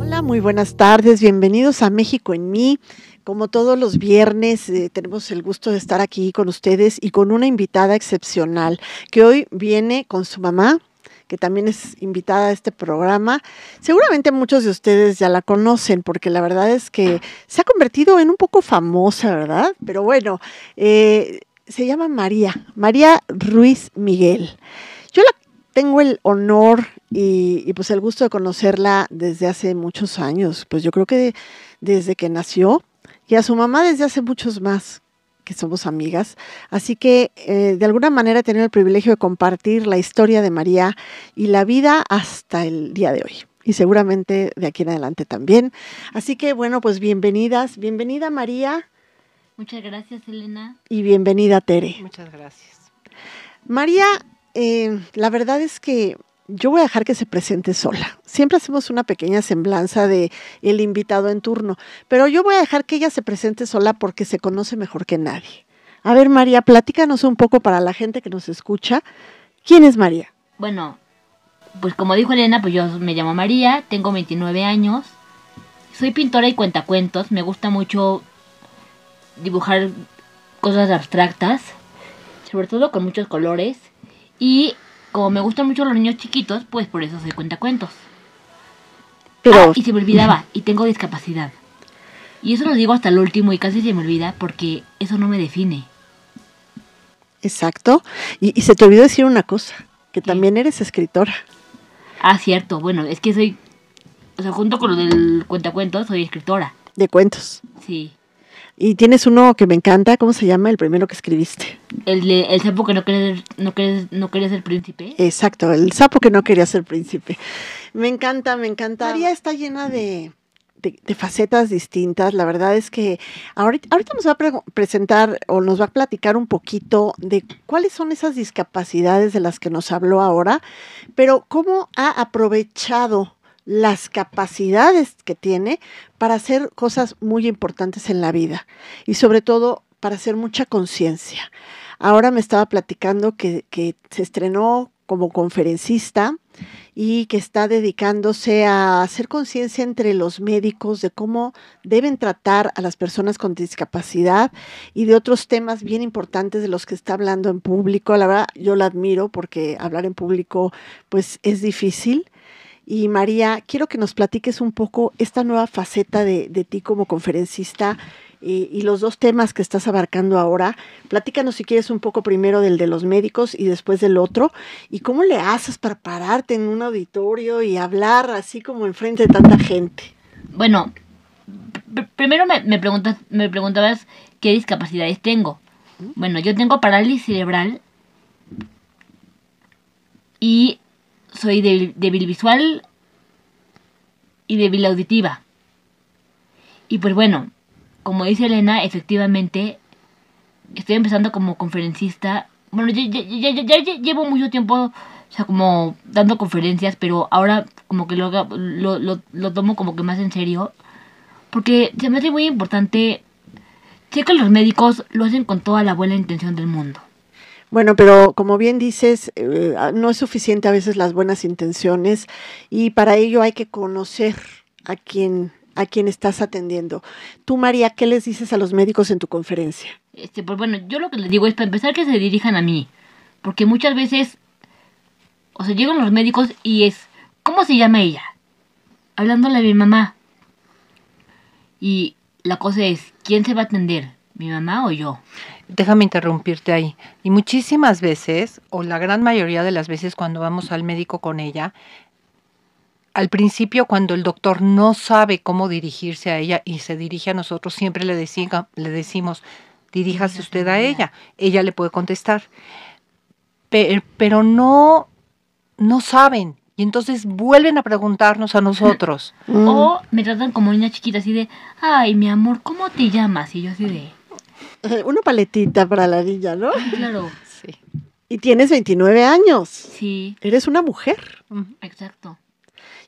Hola, muy buenas tardes, bienvenidos a México en mí. Como todos los viernes, eh, tenemos el gusto de estar aquí con ustedes y con una invitada excepcional que hoy viene con su mamá, que también es invitada a este programa. Seguramente muchos de ustedes ya la conocen porque la verdad es que se ha convertido en un poco famosa, ¿verdad? Pero bueno, eh, se llama María, María Ruiz Miguel. Tengo el honor y, y, pues el gusto de conocerla desde hace muchos años, pues yo creo que desde que nació y a su mamá desde hace muchos más que somos amigas. Así que eh, de alguna manera he tenido el privilegio de compartir la historia de María y la vida hasta el día de hoy. Y seguramente de aquí en adelante también. Así que bueno, pues bienvenidas. Bienvenida María. Muchas gracias, Elena. Y bienvenida Tere. Muchas gracias. María, eh, la verdad es que yo voy a dejar que se presente sola. Siempre hacemos una pequeña semblanza de el invitado en turno, pero yo voy a dejar que ella se presente sola porque se conoce mejor que nadie. A ver, María, platícanos un poco para la gente que nos escucha. ¿Quién es María? Bueno, pues como dijo Elena, pues yo me llamo María, tengo 29 años, soy pintora y cuentacuentos, me gusta mucho dibujar cosas abstractas, sobre todo con muchos colores, y como me gustan mucho los niños chiquitos, pues por eso se cuenta cuentos. Pero... Ah, y se me olvidaba, y tengo discapacidad. Y eso lo digo hasta el último y casi se me olvida porque eso no me define. Exacto. Y, y se te olvidó decir una cosa, que ¿Qué? también eres escritora. Ah, cierto. Bueno, es que soy, o sea, junto con lo del cuentacuentos, soy escritora. De cuentos. Sí. Y tienes uno que me encanta, ¿cómo se llama? El primero que escribiste. El, de, el sapo que no quería, no, quería, no quería ser príncipe. Exacto, el sapo que no quería ser príncipe. Me encanta, me encanta. María está llena de, de, de, facetas distintas. La verdad es que ahorita, ahorita nos va a pre presentar o nos va a platicar un poquito de cuáles son esas discapacidades de las que nos habló ahora, pero cómo ha aprovechado las capacidades que tiene para hacer cosas muy importantes en la vida y sobre todo para hacer mucha conciencia. Ahora me estaba platicando que, que, se estrenó como conferencista y que está dedicándose a hacer conciencia entre los médicos de cómo deben tratar a las personas con discapacidad y de otros temas bien importantes de los que está hablando en público. La verdad, yo la admiro porque hablar en público pues es difícil y María, quiero que nos platiques un poco esta nueva faceta de, de ti como conferencista y, y, los dos temas que estás abarcando ahora. Platícanos si quieres un poco primero del de los médicos y después del otro. ¿Y cómo le haces para pararte en un auditorio y hablar así como enfrente de tanta gente? Bueno, primero me, me, preguntas, me preguntabas qué discapacidades tengo. Bueno, yo tengo parálisis cerebral y soy débil visual y débil auditiva. Y pues bueno, como dice Elena, efectivamente estoy empezando como conferencista. Bueno, ya, llevo mucho tiempo, o sea, como dando conferencias, pero ahora como que lo, lo, lo, lo tomo como que más en serio. Porque se me hace muy importante. Sé que los médicos lo hacen con toda la buena intención del mundo. Bueno, pero como bien dices, eh, no es suficiente a veces las buenas intenciones y para ello hay que conocer a quien a quien estás atendiendo. Tú, María, ¿qué les dices a los médicos en tu conferencia? Este, pues bueno, yo lo que les digo es para empezar que se dirijan a mí, porque muchas veces, o sea, llegan los médicos y es, ¿cómo se llama ella? Hablándole a mi mamá. Y la cosa es, ¿quién se va a atender? ¿Mi mamá o yo? Déjame interrumpirte ahí. Y muchísimas veces, o la gran mayoría de las veces cuando vamos al médico con ella, al principio cuando el doctor no sabe cómo dirigirse a ella y se dirige a nosotros, siempre le, decimos, le decimos, diríjase usted a ella. Ella le puede contestar. Pero, pero no, no saben. Y entonces vuelven a preguntarnos a nosotros. Mm. O me tratan como niña chiquita, así de, ay, mi amor, ¿cómo te llamas? Y yo así de... Una paletita para la niña, ¿no? Claro. Sí. Y tienes 29 años. Sí. Eres una mujer. Exacto.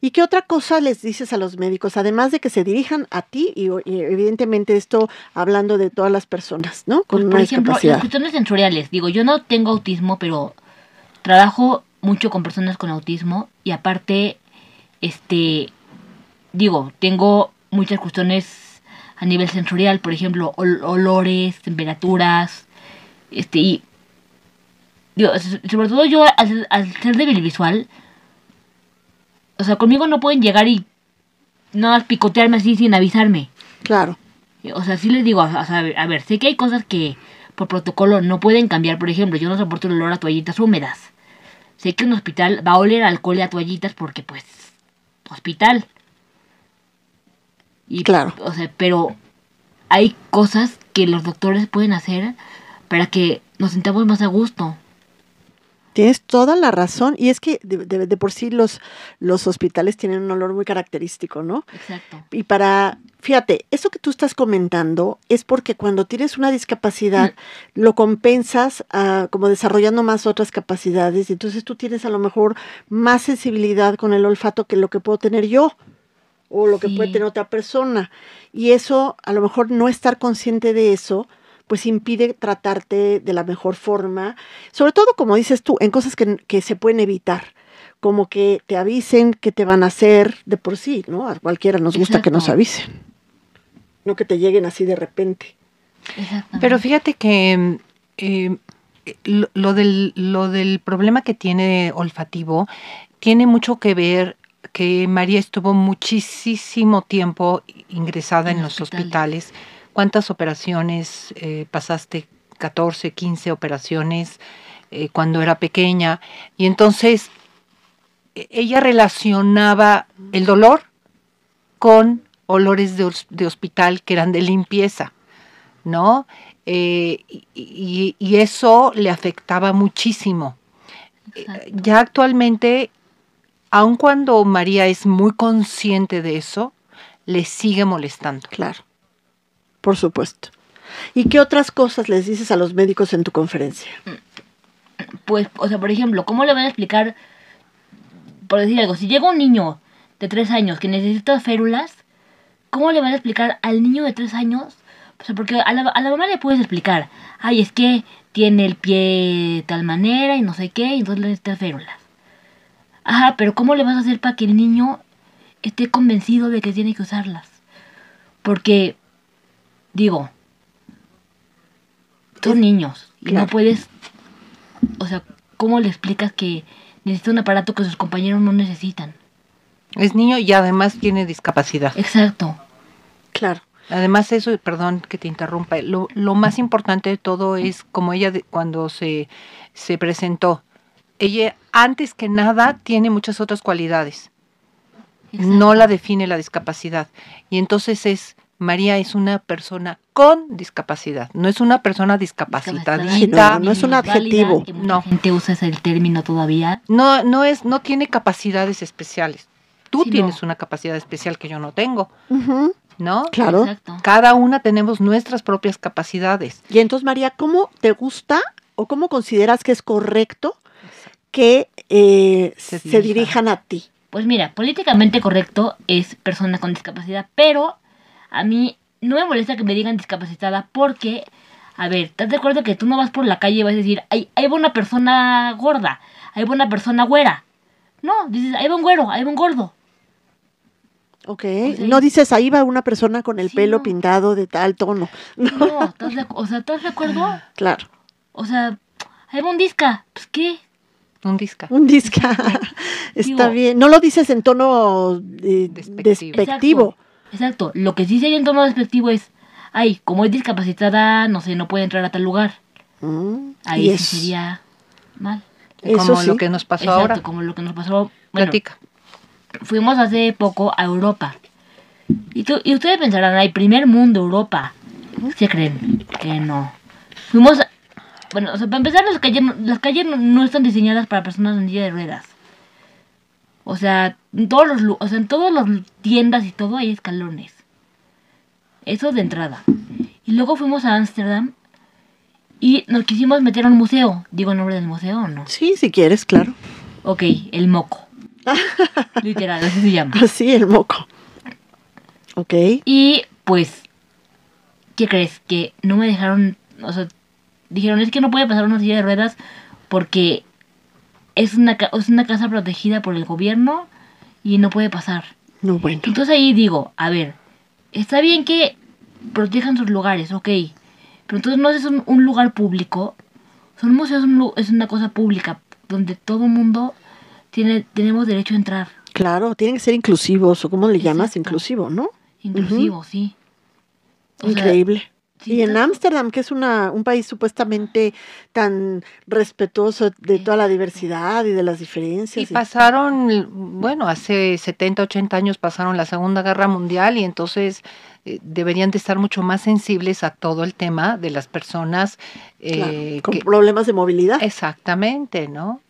¿Y qué otra cosa les dices a los médicos? Además de que se dirijan a ti y, y evidentemente esto hablando de todas las personas, ¿no? Con pues, una por ejemplo, las cuestiones sensoriales. Digo, yo no tengo autismo, pero trabajo mucho con personas con autismo y aparte, este, digo, tengo muchas cuestiones a nivel sensorial, por ejemplo, ol- olores, temperaturas, este, y, digo, sobre todo yo al, ser- al ser débil visual, o sea, conmigo no pueden llegar y nada más picotearme así sin avisarme. Claro. O sea, sí les digo, a, a ver, a ver, sé que hay cosas que por protocolo no pueden cambiar. Por ejemplo, yo no soporto el olor a toallitas húmedas. Sé que un hospital va a oler alcohol y a toallitas porque, pues, hospital. Y, Claro. O sea, pero hay cosas que los doctores pueden hacer para que nos sintamos más a gusto. Tienes toda la razón. Y es que de, de- de por sí los, los hospitales tienen un olor muy característico, ¿no? Exacto. Y para, fíjate, eso que tú estás comentando es porque cuando tienes una discapacidad lo compensas ah, como desarrollando más otras capacidades y entonces tú tienes a lo mejor más sensibilidad con el olfato que lo que puedo tener yo o lo que Sí. puede tener otra persona. Y eso, a lo mejor no estar consciente de eso, pues impide tratarte de la mejor forma, sobre todo como dices tú, en cosas que, que se pueden evitar, como que te avisen que te van a hacer de por sí, ¿no? A cualquiera nos gusta que nos avisen, no que te lleguen así de repente. Pero fíjate que eh, lo, lo del, lo del problema que tiene olfativo tiene mucho que ver que María estuvo muchísimo tiempo ingresada en, En los hospitales. hospitales. ¿Cuántas operaciones eh, pasaste? 14, 15 operaciones eh, cuando era pequeña. Y entonces e- ella relacionaba el dolor con olores de, hos- de hospital que eran de limpieza. ¿no? Eh, y, y- y eso le afectaba muchísimo. Exacto. Ya actualmente, aun cuando María es muy consciente de eso, le sigue molestando. Claro, por supuesto. ¿Y qué otras cosas les dices a los médicos en tu conferencia? pues, o sea, por ejemplo, ¿cómo le van a explicar, por decir algo, si llega un niño de tres años que necesita férulas, ¿cómo le van a explicar al niño de tres años? O sea, porque a la, a la mamá le puedes explicar, ay, es que tiene el pie de tal manera y no sé qué, y entonces le necesitas férulas. Ajá, pero ¿cómo le vas a hacer para que el niño esté convencido de que tiene que usarlas? Porque, digo, son niños y Claro. no puedes, o sea, ¿cómo le explicas que necesita un aparato que sus compañeros no necesitan? Es niño y además tiene discapacidad. Exacto. Claro, Además eso, perdón que te interrumpa, lo, lo más importante de todo es como ella de- cuando se, se presentó. Ella antes que nada tiene muchas otras cualidades. No la define la discapacidad. Y entonces es, María es una persona con discapacidad, no es una persona discapacitadita. no, no es un adjetivo. que mucha No. gente usa ese término todavía. No, no es, no tiene capacidades especiales. Tú Sí, tienes no. una capacidad especial que yo no tengo, ¿no? claro. Exacto. Cada una tenemos nuestras propias capacidades. Y entonces, María, ¿cómo te gusta o cómo consideras que es correcto que eh, Se se, dirijan. a ti? Pues mira, políticamente correcto es persona con discapacidad, pero a mí no me molesta que me digan discapacitada porque, a ver, ¿estás de acuerdo que tú no vas por la calle y vas a decir, hay, hay una persona gorda, hay una persona güera? No, dices, ahí va un güero, ahí va un gordo. Ok, O sea, no dices ahí va una persona con el Sí, pelo no. pintado de tal tono. No, ¿estás de, o sea, ¿estás de acuerdo? Claro, O sea, ahí va un disca, pues qué. Un disca. un disca. Está Digo- bien. No lo dices en tono eh, Despectivo. despectivo. Exacto. Lo que sí sería en tono despectivo es, ay, como es discapacitada, no sé, no puede entrar a tal lugar. Mm, Ahí sí sería mal. Eso como sí. lo que nos pasó Exacto, ahora. como lo que nos pasó. Bueno, Platica. fuimos hace poco a Europa. Y, tú- y ustedes pensarán, ay, primer mundo, Europa. ¿Se creen? Que no. Fuimos, a- bueno, o sea, para empezar, las calles, no- las calles no, no están diseñadas para personas en silla de ruedas. O sea, en todos los, o sea, en todas las tiendas y todo hay escalones. Eso de entrada. Y luego fuimos a Ámsterdam y nos quisimos meter a un museo. ¿Digo el nombre del museo o no? Sí, si quieres, claro. Ok, el moco. Literal, así se llama. Así el moco. Ok. Y pues, ¿qué crees? Que no me dejaron, o sea, dijeron, es que no puede pasar una silla de ruedas porque es una, es una casa protegida por el gobierno y no puede pasar. No, bueno. Entonces ahí digo, a ver, está bien que protejan sus lugares, ok, pero entonces no es un, un lugar público, son museos es, un es una cosa pública donde todo mundo tiene tenemos derecho a entrar, Claro, tienen que ser inclusivos, o como le llamas, inclusivo, ¿no? inclusivo, sí. O Increíble. Y en Ámsterdam, que es una, un país supuestamente tan respetuoso de toda la diversidad y de las diferencias. y- pasaron, bueno, hace 70, 80 años pasaron la Segunda Guerra Mundial y entonces eh, deberían de estar mucho más sensibles a todo el tema de las personas. claro, eh, con que- problemas de movilidad. exactamente, ¿no?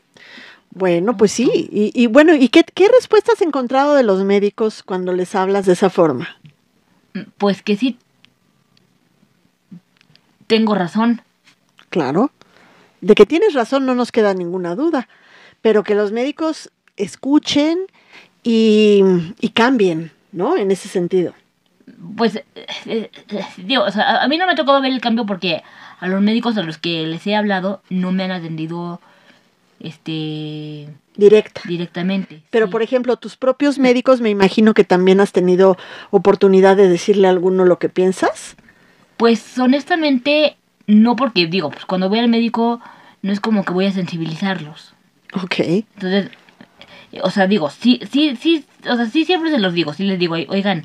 Bueno, pues sí. Y, y bueno, ¿y qué, qué respuesta has encontrado de los médicos cuando les hablas de esa forma? Pues que sí tengo razón. Claro. De que tienes razón no nos queda ninguna duda, pero que los médicos escuchen y, y cambien, ¿no? En ese sentido. Pues, eh, eh, digo, o sea, a- mí no me ha tocado ver el cambio porque a los médicos a los que les he hablado no me han atendido este Directa. directamente. Pero, sí. por ejemplo, tus propios médicos, me imagino que también has tenido oportunidad de decirle a alguno lo que piensas. Pues honestamente, no porque, digo, pues cuando voy al médico no es como que voy a sensibilizarlos. Ok. Entonces, o sea, digo, sí, sí, sí, o sea, sí siempre se los digo, sí les digo, "Oi- oigan,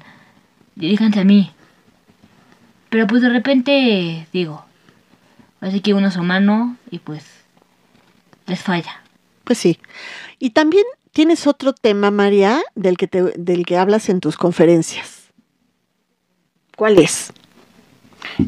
diríjanse a mí. Pero pues de repente, digo, así que uno es humano y pues les falla. Pues sí. Y también tienes otro tema, María, del que, te, del que hablas en tus conferencias. ¿Cuál es?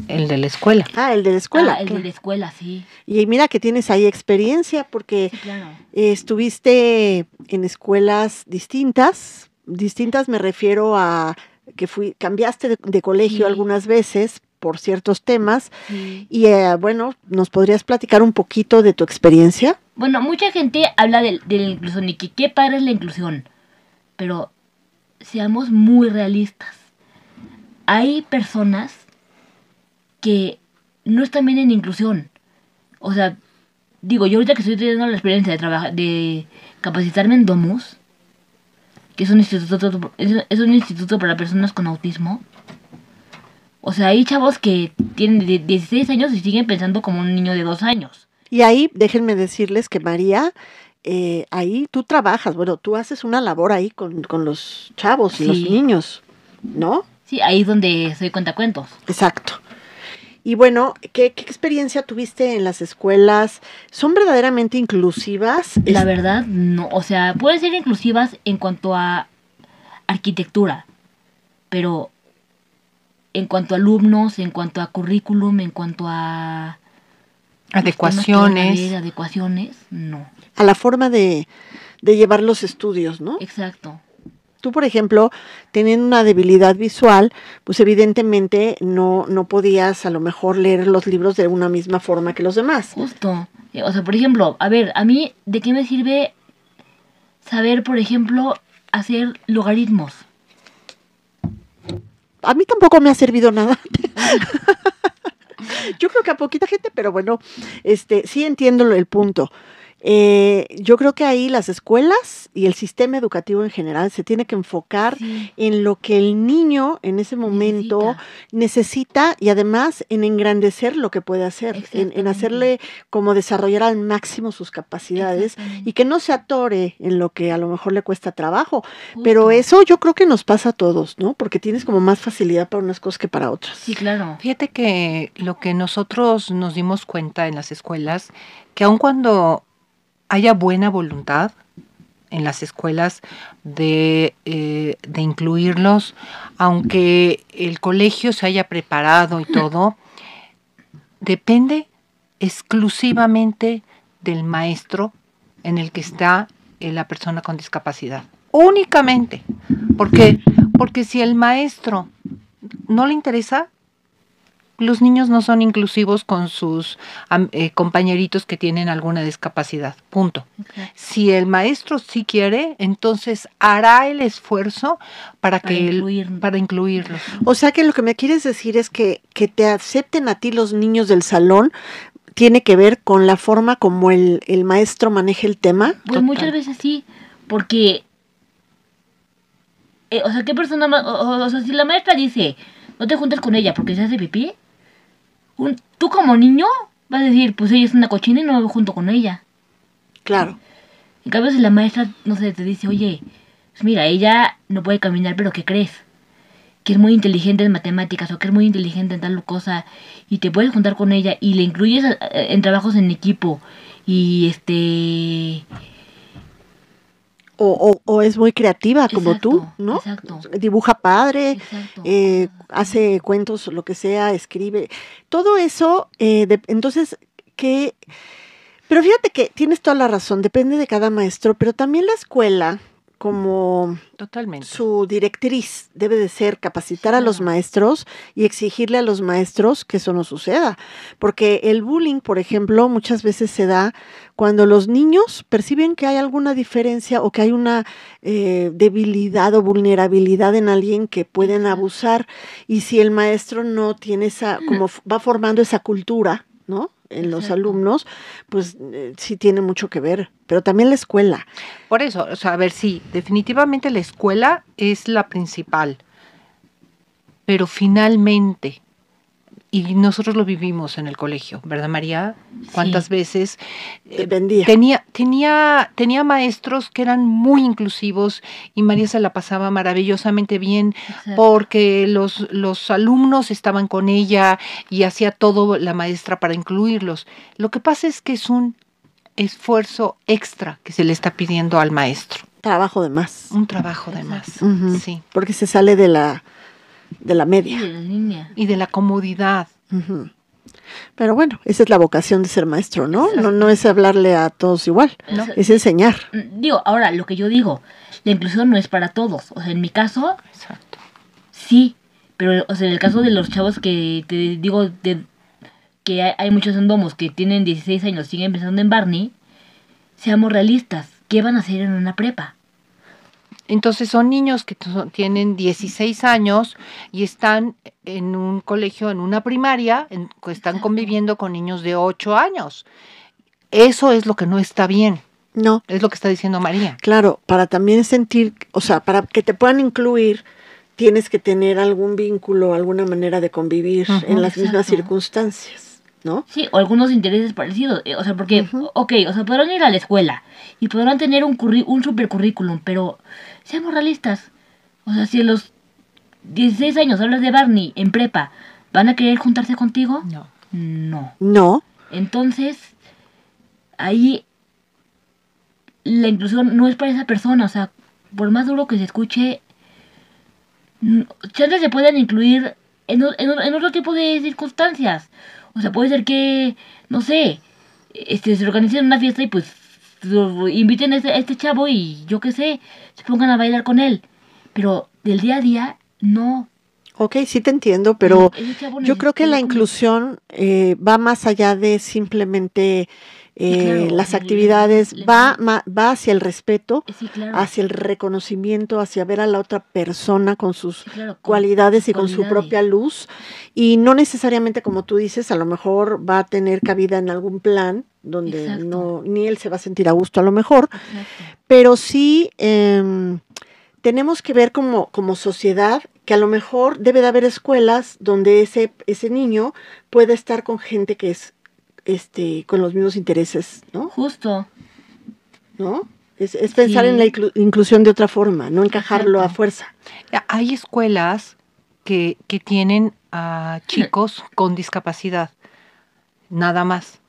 El de la escuela. Ah, el de la escuela. Ah, el de la escuela, sí. Y mira que tienes ahí experiencia porque Sí, claro. eh, estuviste en escuelas distintas. Distintas me refiero a que fui, cambiaste de, de colegio Sí. algunas veces por ciertos temas. Sí. Y eh, bueno, ¿nos podrías platicar un poquito de tu experiencia? Bueno, mucha gente habla de, de la inclusión y que qué padre es la inclusión. Pero seamos muy realistas. Hay personas que no están bien en inclusión. O sea, digo, yo ahorita que estoy teniendo la experiencia de trabajar, de capacitarme en Domus, que es un instituto, es, un instituto para personas con autismo. O sea, hay chavos que tienen de 16 años y siguen pensando como un niño de 2 años. Y ahí déjenme decirles que María, eh, ahí tú trabajas, bueno, tú haces una labor ahí con, con los chavos y los niños, ¿no? Sí, ahí es donde soy cuentacuentos. Exacto. Y bueno, ¿qué, qué experiencia tuviste en las escuelas? ¿Son verdaderamente inclusivas? La verdad, no. O sea, pueden ser inclusivas en cuanto a arquitectura, pero en cuanto a alumnos, en cuanto a currículum, en cuanto a Adecuaciones. adecuaciones, no. a la forma de, de llevar los estudios, ¿no? Exacto. Tú, por ejemplo, teniendo una debilidad visual, pues evidentemente no, no podías a lo mejor leer los libros de una misma forma que los demás. Justo. O sea, por ejemplo, a ver, a mí, ¿de qué me sirve saber, por ejemplo, hacer logaritmos? A mí tampoco me ha servido nada. Yo creo que a poquita gente, pero bueno, este, sí entiendo el punto. Eh, yo creo que ahí las escuelas y el sistema educativo en general se tiene que enfocar Sí. en lo que el niño en ese momento necesita, y además en engrandecer lo que puede hacer, en, hacerle como desarrollar al máximo sus capacidades y que no se atore en lo que a lo mejor le cuesta trabajo. Pero eso yo creo que nos pasa a todos, ¿no? Porque tienes como más facilidad para unas cosas que para otras. Sí, claro. Fíjate que lo que nosotros nos dimos cuenta en las escuelas, que aun cuando haya buena voluntad en las escuelas de, eh, de incluirlos, aunque el colegio se haya preparado y todo, depende exclusivamente del maestro en el que está eh, la persona con discapacidad. Únicamente. ¿Por qué? Porque si el maestro no le interesa, los niños no son inclusivos con sus eh, compañeritos que tienen alguna discapacidad. Punto. Si el maestro sí quiere, entonces hará el esfuerzo para, Para que incluir. para incluirlos. O sea que lo que me quieres decir es que, que te acepten a ti los niños del salón tiene que ver con la forma como el, el maestro maneja el tema. Pues muchas veces sí, porque, eh, o sea, ¿qué persona, o, o- o sea, si la maestra dice, no te juntes con ella porque se hace pipí, un- tú como niño vas a decir, pues ella es una cochina y no me voy junto con ella. Claro. En cambio, si la maestra, no sé, te dice, oye, pues mira, ella no puede caminar, pero ¿qué crees? Que es muy inteligente en matemáticas o que es muy inteligente en tal cosa y te puedes juntar con ella y le incluyes eh, en trabajos en equipo y este... O, o, o es muy creativa como tú, Exacto, ¿no? exacto. Dibuja padre, eh, hace cuentos, lo que sea, escribe. Todo eso, eh, de- entonces, que... Pero fíjate que tienes toda la razón, depende de cada maestro, pero también la escuela, como Totalmente. su directriz debe de ser capacitar a los maestros y exigirle a los maestros que eso no suceda. Porque el bullying, por ejemplo, muchas veces se da cuando los niños perciben que hay alguna diferencia o que hay una eh, debilidad o vulnerabilidad en alguien que pueden abusar. Y si el maestro no tiene esa, como f- va formando esa cultura, ¿no? En los alumnos, pues eh, sí tiene mucho que ver. Pero también la escuela. Por eso, o sea, a ver, sí, definitivamente la escuela es la principal, pero finalmente, y nosotros lo vivimos en el colegio, ¿verdad, María? ¿Cuántas Sí. veces eh, Dependía. tenía, tenía, tenía maestros que eran muy inclusivos y María se la pasaba maravillosamente bien Exacto. porque los, los alumnos estaban con ella y hacía todo la maestra para incluirlos. Lo que pasa es que es un esfuerzo extra que se le está pidiendo al maestro, Trabajo de más. un trabajo de más, sí, porque se sale de la de la media. de la línea. y de la comodidad. Pero bueno, esa es la vocación de ser maestro, ¿no? No, Exacto. no es hablarle a todos igual, No. es enseñar. Mm, Digo, ahora, lo que yo digo, la inclusión no es para todos. O sea, en mi caso, Exacto. sí. Pero, o sea, en el caso de los chavos que te digo, de, que hay, hay muchos endomos que tienen 16 años, siguen pensando en Barney, seamos realistas. ¿Qué van a hacer en una prepa? Entonces son niños que tienen 16 años y están en un colegio, en una primaria, en- que están conviviendo con niños de 8 años. Eso es lo que no está bien, No, es lo que está diciendo María. claro, para también sentir, o sea, para que te puedan incluir, tienes que tener algún vínculo, alguna manera de convivir en las mismas circunstancias, ¿no? Sí, o algunos intereses parecidos. eh, O sea, porque, Ujú. ok, o sea, podrán ir a la escuela y podrán tener un, curri un super currículum, pero seamos realistas. O sea, si a los 16 años hablas de Barney en prepa, ¿van a querer juntarse contigo? No. No. No, Entonces, ahí la inclusión no es para esa persona. O sea, por más duro que se escuche, chances se pueden incluir en, en otro tipo de circunstancias. O sea, puede ser que, no sé, este, se organicen una fiesta y pues inviten a este, a este chavo y yo qué sé, se pongan a bailar con él. Pero del día a día, no. ok, sí te entiendo, pero yo creo que la inclusión eh, va más allá de simplemente eh, claro, las actividades, le- va, ma- va hacia el respeto, Sí, claro. hacia el reconocimiento, hacia ver a la otra persona con sus Sí, claro, con- cualidades y con su propia luz y no necesariamente como tú dices a lo mejor va a tener cabida en algún plan donde Exacto. no ni él se va a sentir a gusto a lo mejor Exacto. pero sí em, tenemos que ver como, como sociedad que a lo mejor debe de haber escuelas donde ese, ese niño pueda estar con gente que es este con los mismos intereses, ¿no? Justo. ¿No? Es, es pensar Sí. en la inclu- inclusión de otra forma, no encajarlo a fuerza. Hay escuelas que, que tienen a chicos con discapacidad, nada más,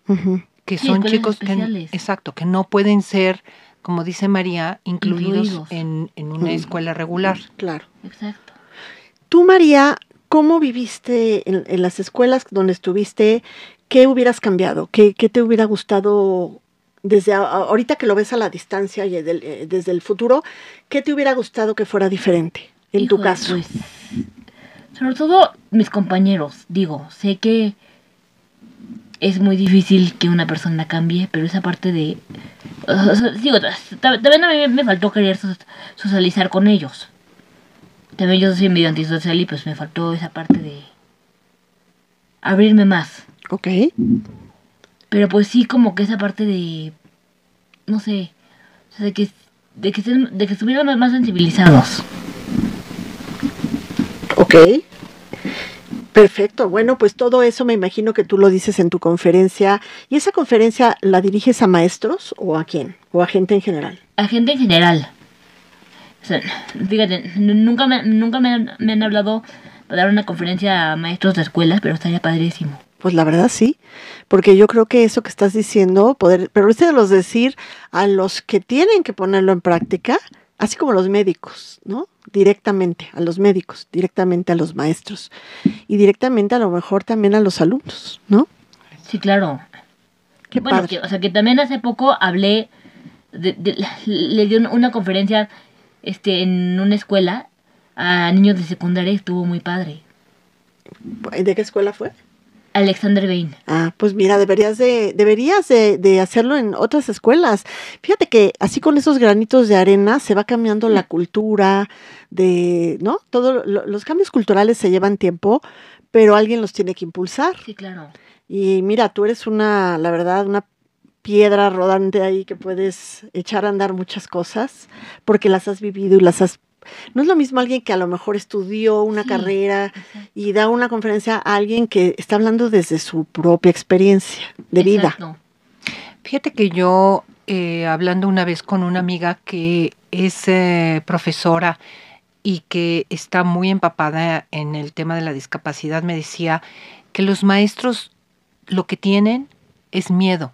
que Sí, son chicos que, exacto, que no pueden ser, como dice María, incluidos, Incluidos. En, en una Mm. escuela regular. Claro. Exacto. Tú, María, ¿cómo viviste en, en las escuelas donde estuviste? ¿Qué hubieras cambiado? ¿Qué, qué te hubiera gustado desde a- ahorita que lo ves a la distancia y del- eh, desde el futuro? ¿Qué te hubiera gustado que fuera diferente en tu caso? Pues, sobre todo mis compañeros, digo, sé que es muy difícil que una persona cambie, pero esa parte de... o sea, digo, también a mí me faltó querer so- socializar con ellos. También yo soy medio antisocial y pues me faltó esa parte de abrirme más. Ok. Pero pues sí, como que esa parte de. No sé. O sea, de que, de que, de que estuvieran más sensibilizados. Ok. Perfecto. Bueno, pues todo eso me imagino que tú lo dices en tu conferencia. ¿Y esa conferencia la diriges a maestros o a quién? ¿O a gente en general? A gente en general. O sea, fíjate, nunca me, nunca me, han, hablado para dar una conferencia a maestros de escuelas, pero estaría padrísimo. Pues la verdad sí, porque yo creo que eso que estás diciendo, poder, pero de los decir a los que tienen que ponerlo en práctica, así como los médicos, ¿no? Directamente a los médicos, directamente a los maestros y directamente a lo mejor también a los alumnos, ¿no? Sí, claro. Qué bueno, o sea, que también hace poco hablé, de, le di una conferencia este, en una escuela a niños de secundaria y estuvo muy padre. ¿De qué escuela fue? Alexander Bain. Ah, pues mira, deberías de, deberías de, hacerlo en otras escuelas. Fíjate que así con esos granitos de arena se va cambiando la cultura de, ¿no? Todos los cambios culturales se llevan tiempo, pero alguien los tiene que impulsar. Sí, claro. Y mira, tú eres una, la verdad, una piedra rodante ahí que puedes echar a andar muchas cosas porque las has vivido y las has no es lo mismo alguien que a lo mejor estudió una carrera y da una conferencia a alguien que está hablando desde su propia experiencia de vida. Fíjate que yo, eh, hablando una vez con una amiga que es eh, profesora y que está muy empapada en el tema de la discapacidad, me decía que los maestros lo que tienen es miedo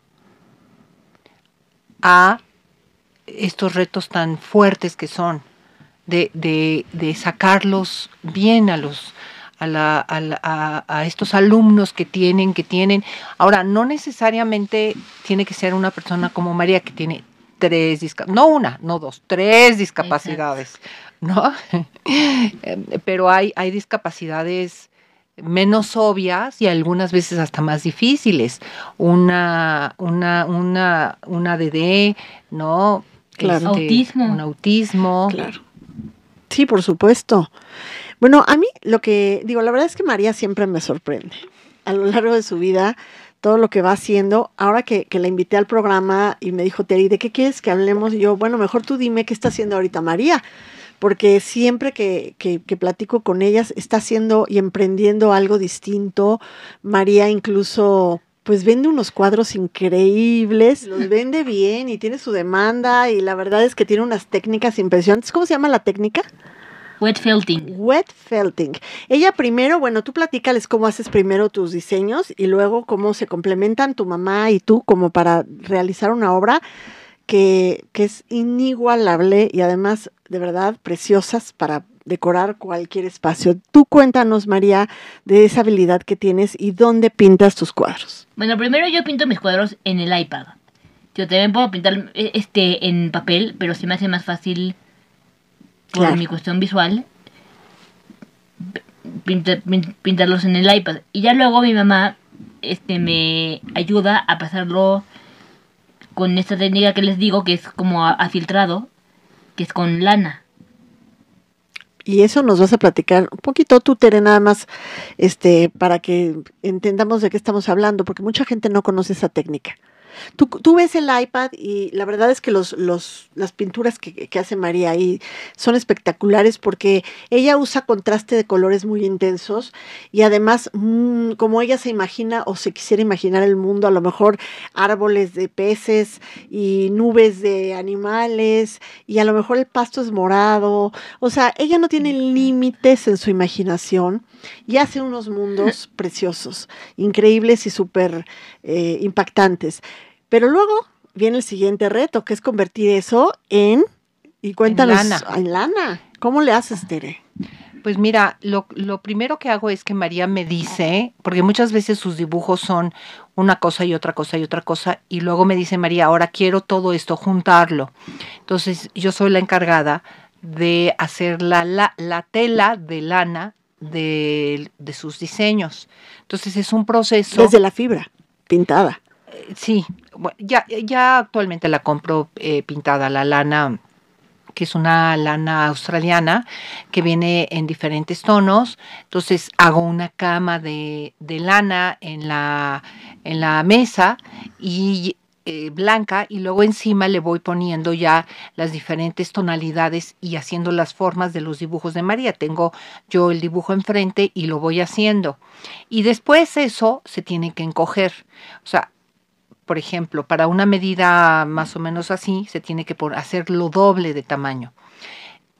a estos retos tan fuertes que son de, de, de sacarlos bien a los a, la, a, a, estos alumnos que tienen, que tienen. Ahora, no necesariamente tiene que ser una persona como María que tiene tres discapacidades, no una, no dos, tres discapacidades, ¿no? Pero hay, hay discapacidades menos obvias y algunas veces hasta más difíciles. Una, una, una, una DD, ¿no? Claro. Este, autismo. Un autismo. Claro. Sí, por supuesto. Bueno, a mí lo que digo, la verdad es que María siempre me sorprende. A lo largo de su vida, todo lo que va haciendo. Ahora que, que la invité al programa y me dijo, Terry, ¿de qué quieres que hablemos? Y yo, bueno, mejor tú dime qué está haciendo ahorita María. Porque siempre que, que platico con ellas, está haciendo y emprendiendo algo distinto. María incluso pues vende unos cuadros increíbles, los vende bien y tiene su demanda y la verdad es que tiene unas técnicas impresionantes. ¿Cómo se llama la técnica? Wet felting. Wet felting. Ella primero, bueno, tú platícales cómo haces primero tus diseños y luego cómo se complementan tu mamá y tú como para realizar una obra que, que es inigualable y además de verdad preciosas para decorar cualquier espacio. Tú cuéntanos, María, de esa habilidad que tienes y dónde pintas tus cuadros. Bueno, primero yo pinto mis cuadros en el iPad. Yo también puedo pintar eh, este en papel, pero se me hace más fácil por mi cuestión visual pintarlos en el iPad. Y ya luego mi mamá este me ayuda a pasarlo con esta técnica que les digo que es como a filtrado, que es con lana. Y eso nos vas a platicar un poquito tú, Tere, nada más, este, para que entendamos de qué estamos hablando, porque mucha gente no conoce esa técnica. Tú, tú, ves el iPad y la verdad es que los, los, las pinturas que, que, hace María ahí son espectaculares porque ella usa contraste de colores muy intensos y además mmm, como ella se imagina o se quisiera imaginar el mundo, a lo mejor árboles de peces y nubes de animales y a lo mejor el pasto es morado, o sea, ella no tiene límites en su imaginación y hace unos mundos preciosos, increíbles y súper eh, impactantes. Pero luego viene el siguiente reto, que es convertir eso en, y cuéntanos, en lana. En lana. ¿Cómo le haces, Tere? Pues mira, lo, lo, primero que hago es que María me dice, porque muchas veces sus dibujos son una cosa y otra cosa y otra cosa, y luego me dice María, ahora quiero todo esto, juntarlo. Entonces yo soy la encargada de hacer la, la, la tela de lana de, de, sus diseños. Entonces es un proceso... Desde la fibra, pintada. Sí, ya, ya actualmente la compro eh, pintada, la lana que es una lana australiana que viene en diferentes tonos. Entonces hago una cama de, de lana en la, en la mesa y eh, blanca y luego encima le voy poniendo ya las diferentes tonalidades y haciendo las formas de los dibujos de María. Tengo yo el dibujo enfrente y lo voy haciendo. Y después eso se tiene que encoger. O sea, por ejemplo, para una medida más o menos así, se tiene que hacer lo doble de tamaño.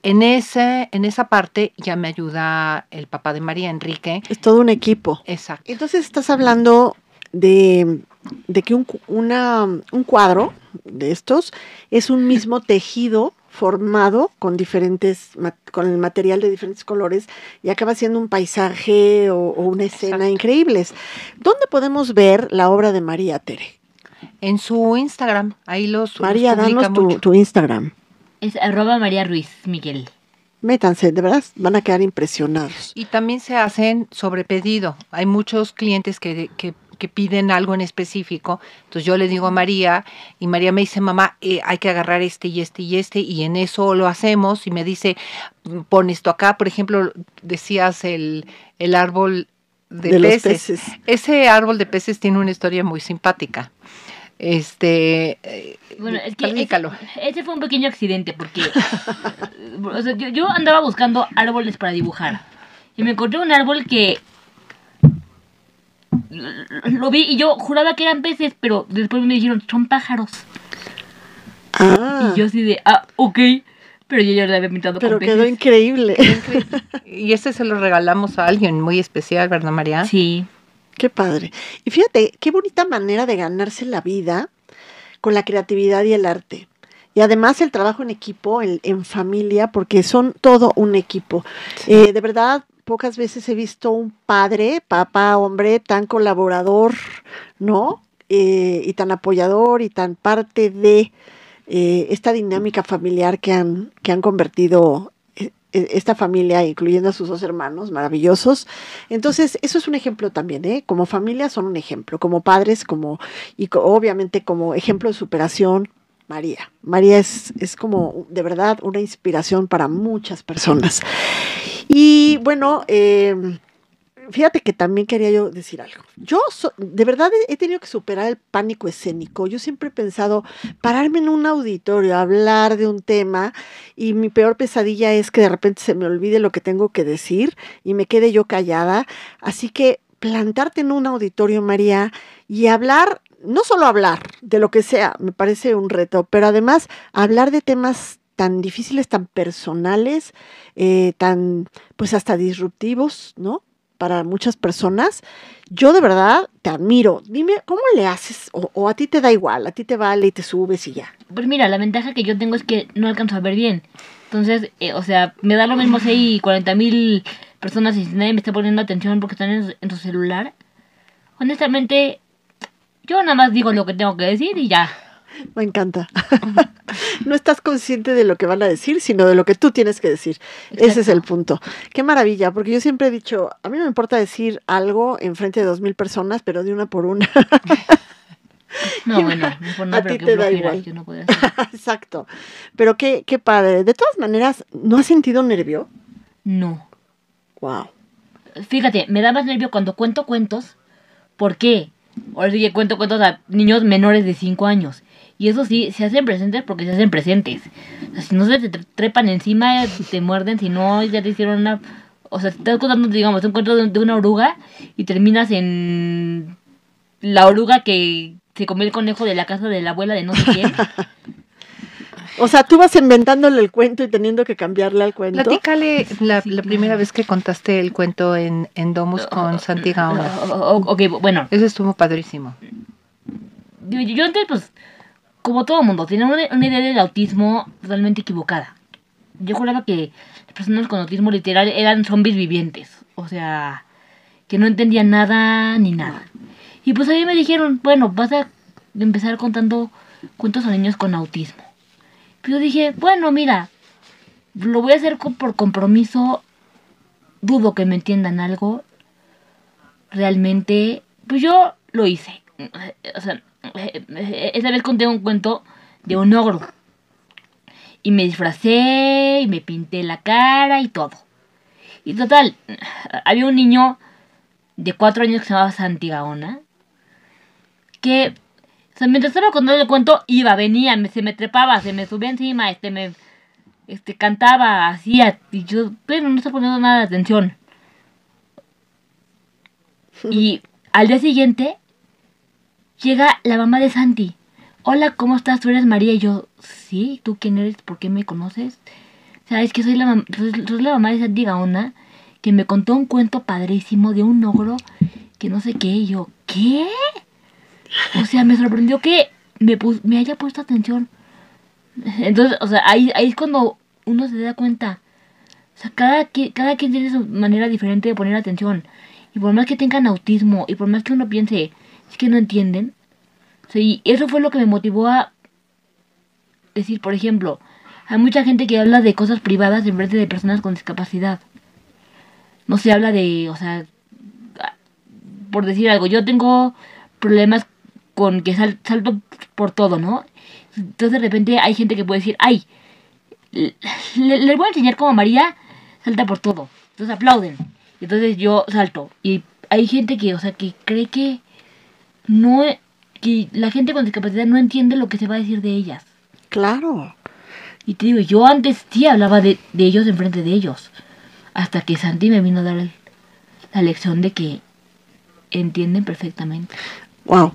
En, ese, en esa parte ya me ayuda el papá de María, Enrique. Es todo un equipo. Exacto. Entonces estás hablando de, que un, un cuadro de estos es un mismo tejido formado con diferentes, con el material de diferentes colores y acaba siendo un paisaje o, una escena increíbles. ¿Dónde podemos ver la obra de María Tere? En su Instagram, ahí los María, danos tu, tu, Instagram. Es arroba María Ruiz Miguel. Métanse, de verdad, van a quedar impresionados. Y también se hacen sobre pedido. Hay muchos clientes que, que que piden algo en específico. Entonces yo le digo a María y María me dice, mamá, eh, hay que agarrar este y este y este y en eso lo hacemos y me dice, pon esto acá. Por ejemplo, decías el, el árbol de, peces. Ese árbol de peces tiene una historia muy simpática. Este, eh, bueno, es que ese, fue un pequeño accidente porque yo, yo andaba buscando árboles para dibujar y me encontré un árbol que lo vi y yo juraba que eran peces, pero después me dijeron, son pájaros. Ah. Y yo así de, ah, ok. Pero yo ya lo había pintado Pero quedó increíble. y ese se lo regalamos a alguien muy especial, ¿verdad, María? Sí. Qué padre. Y fíjate, qué bonita manera de ganarse la vida con la creatividad y el arte. Y además el trabajo en equipo, en, en familia, porque son todo un equipo. Eh, de verdad, pocas veces he visto un padre, papá, hombre, tan colaborador, ¿no? Eh, y tan apoyador y tan parte de eh, esta dinámica familiar que han, que han convertido eh, esta familia, incluyendo a sus dos hermanos maravillosos. Entonces, eso es un ejemplo también, ¿eh? Como familia son un ejemplo, como padres, como, y obviamente como ejemplo de superación, María. María es, es como de verdad una inspiración para muchas personas. Y bueno, em, fíjate que también quería yo decir algo. Yo de verdad he, tenido que superar el pánico escénico. Yo siempre he pensado pararme en un auditorio, hablar de un tema y mi peor pesadilla es que de repente se me olvide lo que tengo que decir y me quede yo callada. Así que plantarte en un auditorio, María, y hablar no solo hablar de lo que sea, me parece un reto, pero además hablar de temas tan difíciles, tan personales, eh, tan, pues hasta disruptivos, ¿no? Para muchas personas. Yo de verdad te admiro. Dime, ¿cómo le haces? O, a ti te da igual, a ti te vale y te subes y ya. Pues mira, la ventaja que yo tengo es que no alcanzo a ver bien. Entonces, eh, o sea, me da lo mismo si hay 40 mil personas y si nadie me está poniendo atención porque están en, en su celular. Honestamente, yo nada más digo lo que tengo que decir y ya. Me encanta. no estás consciente de lo que van a decir, sino de lo que tú tienes que decir. Ese es el punto. Qué maravilla, porque yo siempre he dicho, a mí no me importa decir algo en frente de dos mil personas, pero de una por una. No, bueno, a ti te da igual. Exacto. Pero qué, qué padre. De todas maneras, ¿no has sentido nervio? No. Wow. Fíjate, me da más nervio cuando cuento cuentos. ¿Por qué? Ahora sí que cuento cuentos a niños menores de 5 años. Y eso sí, se hacen presentes porque se hacen presentes. O sea, si no se te trepan encima, te muerden, si no, ya te hicieron una... O sea, estás contando, digamos, un cuento de, una oruga y terminas en la oruga que se comió el conejo de la casa de la abuela de no sé quién. O sea, tú vas inventándole el cuento y teniendo que cambiarle al cuento. Platícale la, la primera vez que contaste el cuento en, en Domus con Santi Gauna. Ok, bueno. Eso estuvo padrísimo. Yo, yo antes, pues, como todo mundo, tenía una, idea del autismo totalmente equivocada. Yo juraba que las personas con autismo literal eran zombies vivientes. O sea, que no entendían nada ni nada. Y pues a mí me dijeron, bueno, vas a empezar contando cuentos a niños con autismo. Yo dije, bueno, mira, lo voy a hacer por compromiso. Dudo que me entiendan algo. Realmente, pues yo lo hice. O sea, esa vez conté un cuento de un ogro. Y me disfracé y me pinté la cara y todo. Y total, había un niño de cuatro años que se llamaba Santi Gaona. Que mientras estaba contando el cuento, iba, venía, me, se me trepaba, se me subía encima, este, me este, cantaba, hacía, y yo, pero no estaba poniendo nada de atención. Y al día siguiente, llega la mamá de Santi. Hola, ¿cómo estás? ¿Tú eres María? Y yo, sí, ¿tú quién eres? ¿Por qué me conoces? Sabes que soy la, soy, la mamá de Santi Gaona, que me contó un cuento padrísimo de un ogro que no sé qué. Y yo, ¿qué? O sea, me sorprendió que me, me haya puesto atención. Entonces, o sea, ahí, ahí es cuando uno se da cuenta. O sea, cada, cada quien tiene su manera diferente de poner atención. Y por más que tengan autismo, y por más que uno piense, es que no entienden. Sí, eso fue lo que me motivó a decir, por ejemplo, hay mucha gente que habla de cosas privadas en vez de personas con discapacidad. No se habla de, o sea, por decir algo, yo tengo problemas con que salto por todo, ¿no? Entonces de repente hay gente que puede decir, ay, le, voy a enseñar cómo María salta por todo. Entonces aplauden. Entonces yo salto. Y hay gente que, o sea, que cree que no, que la gente con discapacidad no entiende lo que se va a decir de ellas. Claro. Y te digo, yo antes sí hablaba de, de ellos enfrente de ellos. Hasta que Santi me vino a dar la lección de que entienden perfectamente. Wow,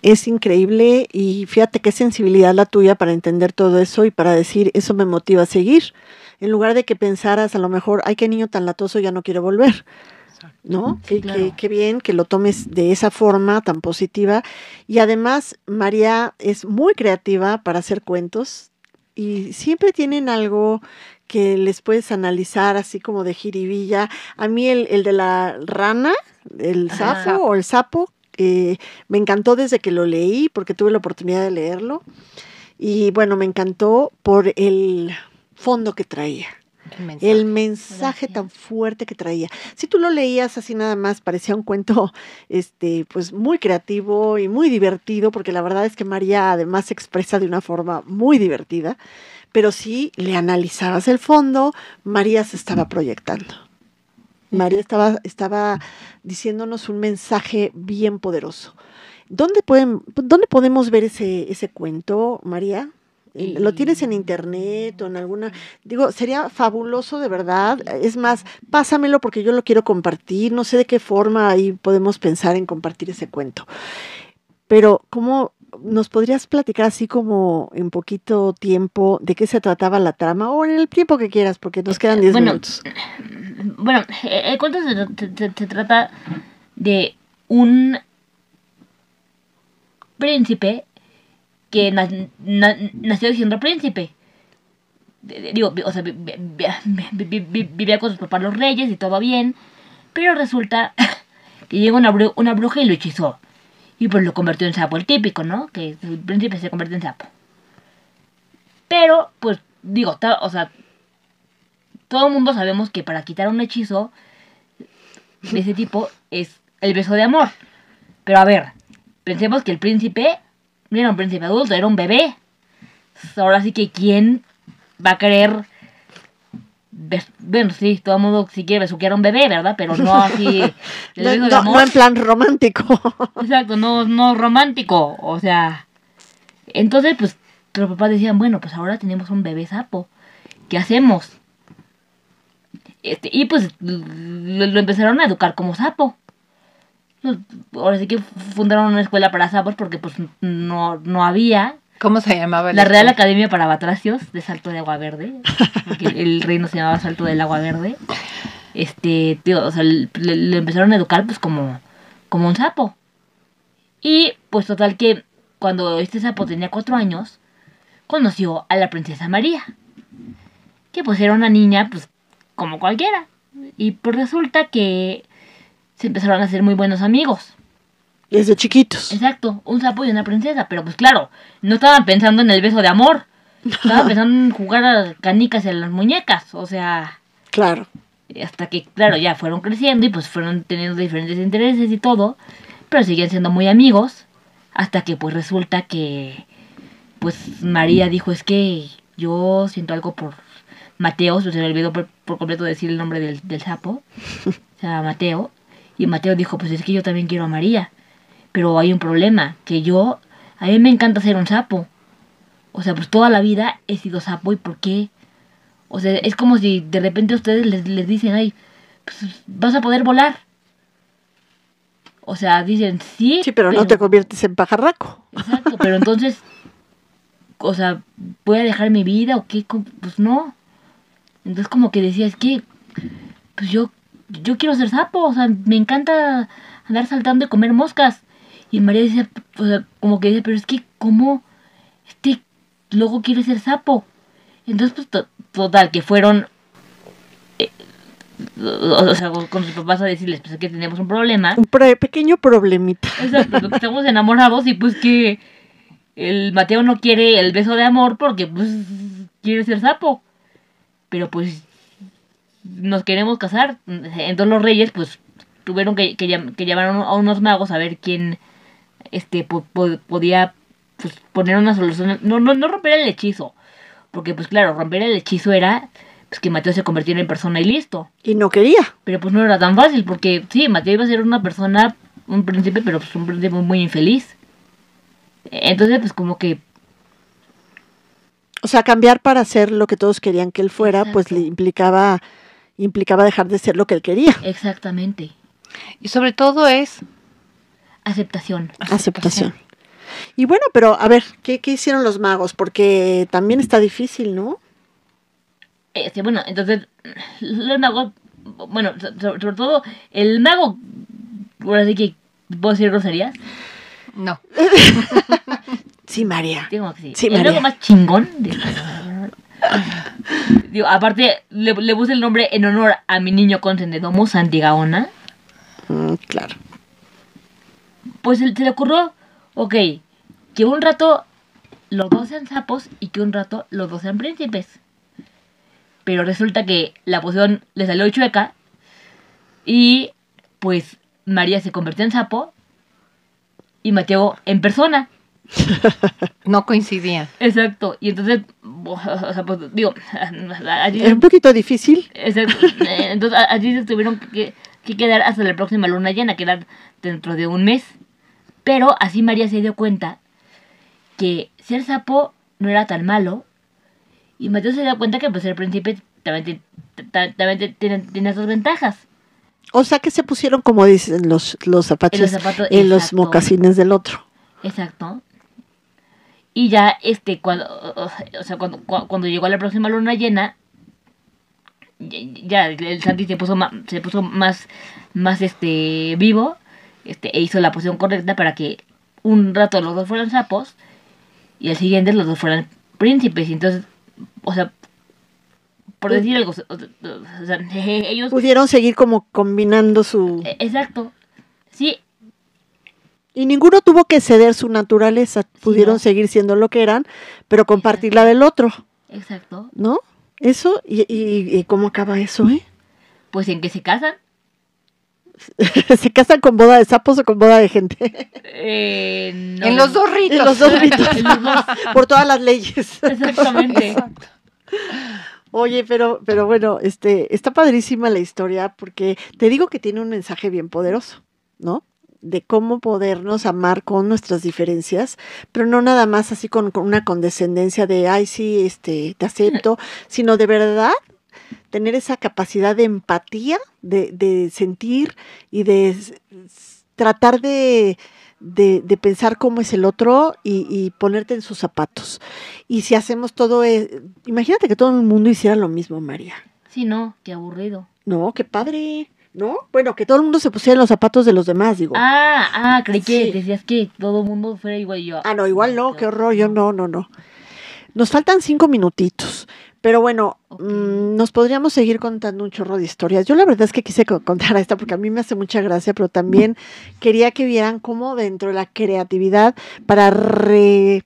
es increíble y fíjate qué sensibilidad la tuya para entender todo eso y para decir eso me motiva a seguir. En lugar de que pensaras a lo mejor, ay, qué niño tan latoso, ya no quiero volver. ¿No? qué, bien que lo tomes de esa forma tan positiva. Y además, María es muy creativa para hacer cuentos y siempre tienen algo que les puedes analizar así como de jiribilla. A mí el, el de la rana, el sapo o el sapo, eh, me encantó desde que lo leí, porque tuve la oportunidad de leerlo. Y bueno, me encantó por el fondo que traía. El mensaje, tan fuerte que traía. Si tú lo leías así nada más, parecía un cuento este, pues muy creativo y muy divertido, porque la verdad es que María además se expresa de una forma muy divertida, pero si le analizabas el fondo, María se estaba proyectando. María estaba, estaba diciéndonos un mensaje bien poderoso. ¿Dónde, pueden, ¿Dónde podemos ver ese, ese cuento, María? ¿Lo tienes en internet o en alguna? Digo, sería fabuloso de verdad. Es más, pásamelo porque yo lo quiero compartir. No sé de qué forma ahí podemos pensar en compartir ese cuento. Pero, ¿cómo nos podrías platicar así como en poquito tiempo de qué se trataba la trama o en el tiempo que quieras porque nos quedan 10 minutos? bueno, el cuento se, trata de un príncipe que nació siendo príncipe. Digo, o sea, vivía con sus papás los reyes y todo bien, pero resulta que llega una, una bruja y lo hechizó. Y pues lo convirtió en sapo, el típico, ¿no? Que el príncipe se convierte en sapo. Pero, pues, digo, o sea, todo el mundo sabemos que para quitar un hechizo de ese tipo es el beso de amor. Pero a ver, pensemos que el príncipe no era un príncipe adulto, era un bebé. Ahora sí que quién va a querer bueno, sí, todo el mundo si quiere besuquear a un bebé, ¿verdad? Pero no así. no, en plan romántico. Exacto, no, no romántico. O sea. Entonces, pues, los papás decían, bueno, pues ahora tenemos un bebé sapo. ¿Qué hacemos? Este, y pues lo, empezaron a educar como sapo. Ahora sí que fundaron una escuela para sapos porque pues no, no había. ¿Cómo se llamaba? La Real Academia para Batracios de Salto de Agua Verde. el reino se llamaba Salto del Agua Verde. Este, tío, o sea, le, empezaron a educar pues como, como un sapo. Y pues total que cuando este sapo tenía cuatro años, conoció a la princesa María. Que pues era una niña pues como cualquiera. Y pues resulta que se empezaron a hacer muy buenos amigos. Desde chiquitos. Exacto, un sapo y una princesa. Pero pues claro, no estaban pensando en el beso de amor. Estaban pensando en jugar a canicas en las muñecas. O sea. Claro. Hasta que, claro, ya fueron creciendo y pues fueron teniendo diferentes intereses y todo. Pero siguen siendo muy amigos. Hasta que pues resulta que. Pues María dijo: Es que yo siento algo por Mateo, se me olvidó por, por completo decir el nombre del, del sapo, o sea, Mateo, y Mateo dijo, pues es que yo también quiero a María, pero hay un problema, que yo, a mí me encanta ser un sapo, o sea, pues toda la vida he sido sapo, ¿y por qué? O sea, es como si de repente ustedes les, les dicen, ay, pues vas a poder volar. O sea, dicen, sí. Sí, pero, no te conviertes en pajarraco. Exacto, pero entonces, o sea, ¿voy a dejar mi vida o qué? Pues no. Entonces como que decía, es que, pues yo, yo quiero ser sapo, o sea, me encanta andar saltando y comer moscas. Y María decía, o sea, como que decía, pero es que, ¿cómo este luego quiere ser sapo? Entonces, pues, to- total, que fueron, eh, o sea, con sus papás a decirles, pues es que tenemos un problema. Un pequeño problemita. Exacto, porque estamos enamorados y pues que el Mateo no quiere el beso de amor porque pues quiere ser sapo. Pero pues nos queremos casar. Entonces los reyes pues tuvieron que, que, llam- que llamar a uno- a unos magos a ver quién este po- po- podía pues, poner una solución. No, no, no romper el hechizo. Porque pues claro, romper el hechizo era pues que Mateo se convirtiera en persona y listo. Y no quería. Pero pues no era tan fácil, porque sí, Mateo iba a ser una persona, un príncipe, pero pues un príncipe muy infeliz. Entonces, pues como que, O sea, cambiar para ser lo que todos querían que él fuera, pues le implicaba, implicaba dejar de ser lo que él quería. exactamente, Y sobre todo es aceptación. Aceptación. Y bueno, pero a ver, ¿qué, qué hicieron los magos? Porque también está difícil, ¿no? Este, bueno, entonces, los magos, bueno, so- so- sobre, todo, el mago, ahora sí que, ¿puedo decir groserías? No. Sí, María. Digo que sí. Sí, el María. mago más chingón. de- Digo, aparte, le, le puse el nombre en honor a mi niño consendedomo, Santigaona. Mm, claro. pues se le ocurrió, ok, que un rato los dos sean sapos y que un rato los dos sean príncipes. Pero resulta que la poción le salió chueca y pues María se convirtió en sapo y Mateo en persona. No coincidían. Exacto. Y entonces, o sea, pues digo, allí, Es un poquito difícil. exacto, eh, entonces allí se tuvieron que, que quedar hasta la próxima luna llena, que era dentro de un mes. Pero así María se dio cuenta que ser sapo no era tan malo. Y Mateo se dio cuenta que pues el príncipe también, ti- ta- también ti- tiene, sus ventajas. O sea que se pusieron, como dicen los, los zapatos, En los zapatos, en los mocasines del otro. Exacto. Y ya, este, cuando, o sea, cuando, cua- cuando llegó a la próxima luna llena, ya, el Santi se puso más, se puso más, más, este, vivo, este, e hizo la posición correcta para que un rato los dos fueran sapos y al siguiente los dos fueran príncipes. Y entonces, o sea, por decir algo, o sea, ellos, Pudieron seguir como combinando su... eh, exacto, sí, Y ninguno tuvo que ceder su naturaleza. Pudieron no. seguir siendo lo que eran, pero compartir la del otro, exacto, ¿no? Eso, y, y, y cómo acaba eso, ¿eh? pues en que se casan. ¿Se casan con boda de sapos o con boda de gente? Eh, no, en los dos ritos. En los dos ritos. Por todas las leyes. Exactamente. Exacto. Oye, pero, pero bueno, este, está padrísima la historia porque te digo que tiene un mensaje bien poderoso, ¿no? De cómo podernos amar con nuestras diferencias, pero no nada más así con, con una condescendencia de, ay, sí, este, te acepto, sino de verdad tener esa capacidad de empatía, de, de sentir y de tratar de, de, de pensar cómo es el otro y, y ponerte en sus zapatos. Y si hacemos todo, eh, imagínate que todo el mundo hiciera lo mismo, María. Sí, no, qué aburrido. No, qué padre, ¿no? Bueno, que todo el mundo se pusiera en los zapatos de los demás, digo. Ah, ah, creí que Sí. decías que todo el mundo fuera igual yo. Ah, no, igual no, qué horror, yo no, no, no. Nos faltan cinco minutitos, pero bueno, mm, nos podríamos seguir contando un chorro de historias. Yo la verdad es que quise co- contar esta porque a mí me hace mucha gracia, pero también quería que vieran cómo dentro de la creatividad para re,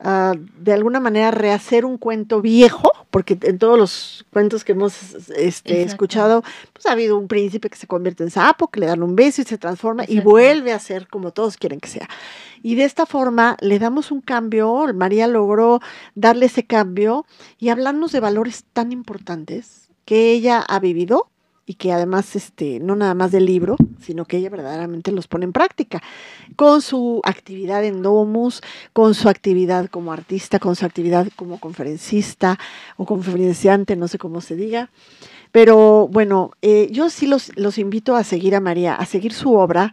de alguna manera rehacer un cuento viejo, porque en todos los cuentos que hemos este, escuchado, pues ha habido un príncipe que se convierte en sapo, que le dan un beso y se transforma y vuelve a ser como todos quieren que sea. Y de esta forma le damos un cambio, María logró darle ese cambio y hablarnos de valores tan importantes que ella ha vivido y que además, este, no nada más del libro, sino que ella verdaderamente los pone en práctica, con su actividad en Domus, con su actividad como artista, con su actividad como conferencista o conferenciante, no sé cómo se diga. Pero bueno, eh, yo sí los, los invito a seguir a María, a seguir su obra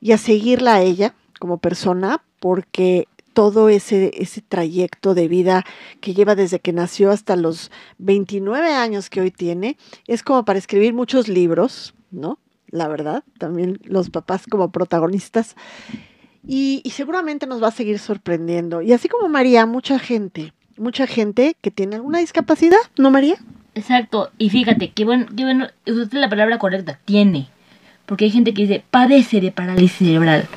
y a seguirla a ella como persona, porque todo ese, ese trayecto de vida que lleva desde que nació hasta los 29 años que hoy tiene, es como para escribir muchos libros, ¿no? La verdad, también los papás como protagonistas. Y, seguramente nos va a seguir sorprendiendo. Y así como María, mucha gente, mucha gente que tiene alguna discapacidad, ¿no, María? Exacto. Y fíjate, qué bueno, qué bueno, usaste la palabra correcta, tiene. Porque hay gente que dice, padece de parálisis cerebral.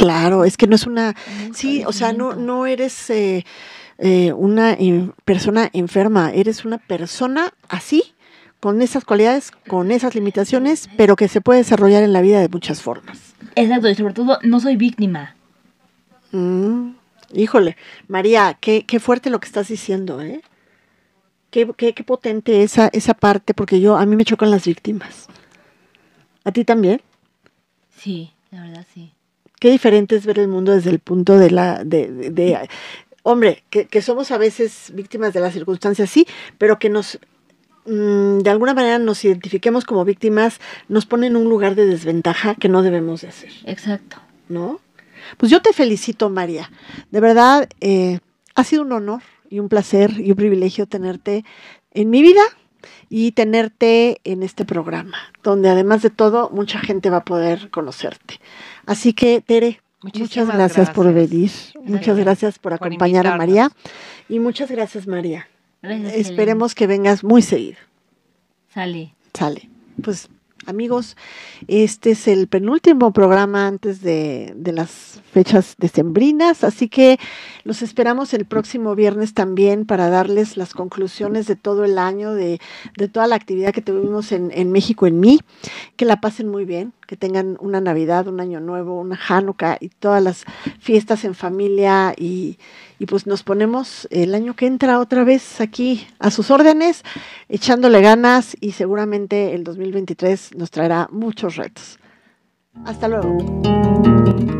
Claro, es que no es una, sí, o sea, no, no eres eh, eh, una persona enferma, eres una persona así, con esas cualidades, con esas limitaciones, pero que se puede desarrollar en la vida de muchas formas. Exacto, y sobre todo no soy víctima. Mm, híjole, María, qué, qué fuerte lo que estás diciendo, ¿eh? Qué, qué, qué potente esa, esa parte, porque yo, a mí me chocan las víctimas. ¿A ti también? Sí, la verdad sí qué diferente es ver el mundo desde el punto de la, de, hombre, que, somos a veces víctimas de las circunstancias, sí, pero que nos, mm, de alguna manera nos identifiquemos como víctimas, nos pone en un lugar de desventaja que no debemos de hacer. Exacto. ¿No? Pues yo te felicito, María. De verdad, eh, ha sido un honor y un placer y un privilegio tenerte en mi vida y tenerte en este programa, donde además de todo, mucha gente va a poder conocerte. Así que, Tere, muchas gracias, por venir, muchas gracias por acompañar a María y muchas gracias, María. Esperemos que vengas muy seguido. Sale. Sale. Pues amigos, este es el penúltimo programa antes de, de, las fechas decembrinas, así que los esperamos el próximo viernes también para darles las conclusiones de todo el año, de, de toda la actividad que tuvimos en, en México en mí. Que la pasen muy bien, que tengan una Navidad, un Año Nuevo, una Hanukkah y todas las fiestas en familia y, y pues nos ponemos el año que entra otra vez aquí a sus órdenes, echándole ganas y seguramente el 2023 nos traerá muchos retos. Hasta luego.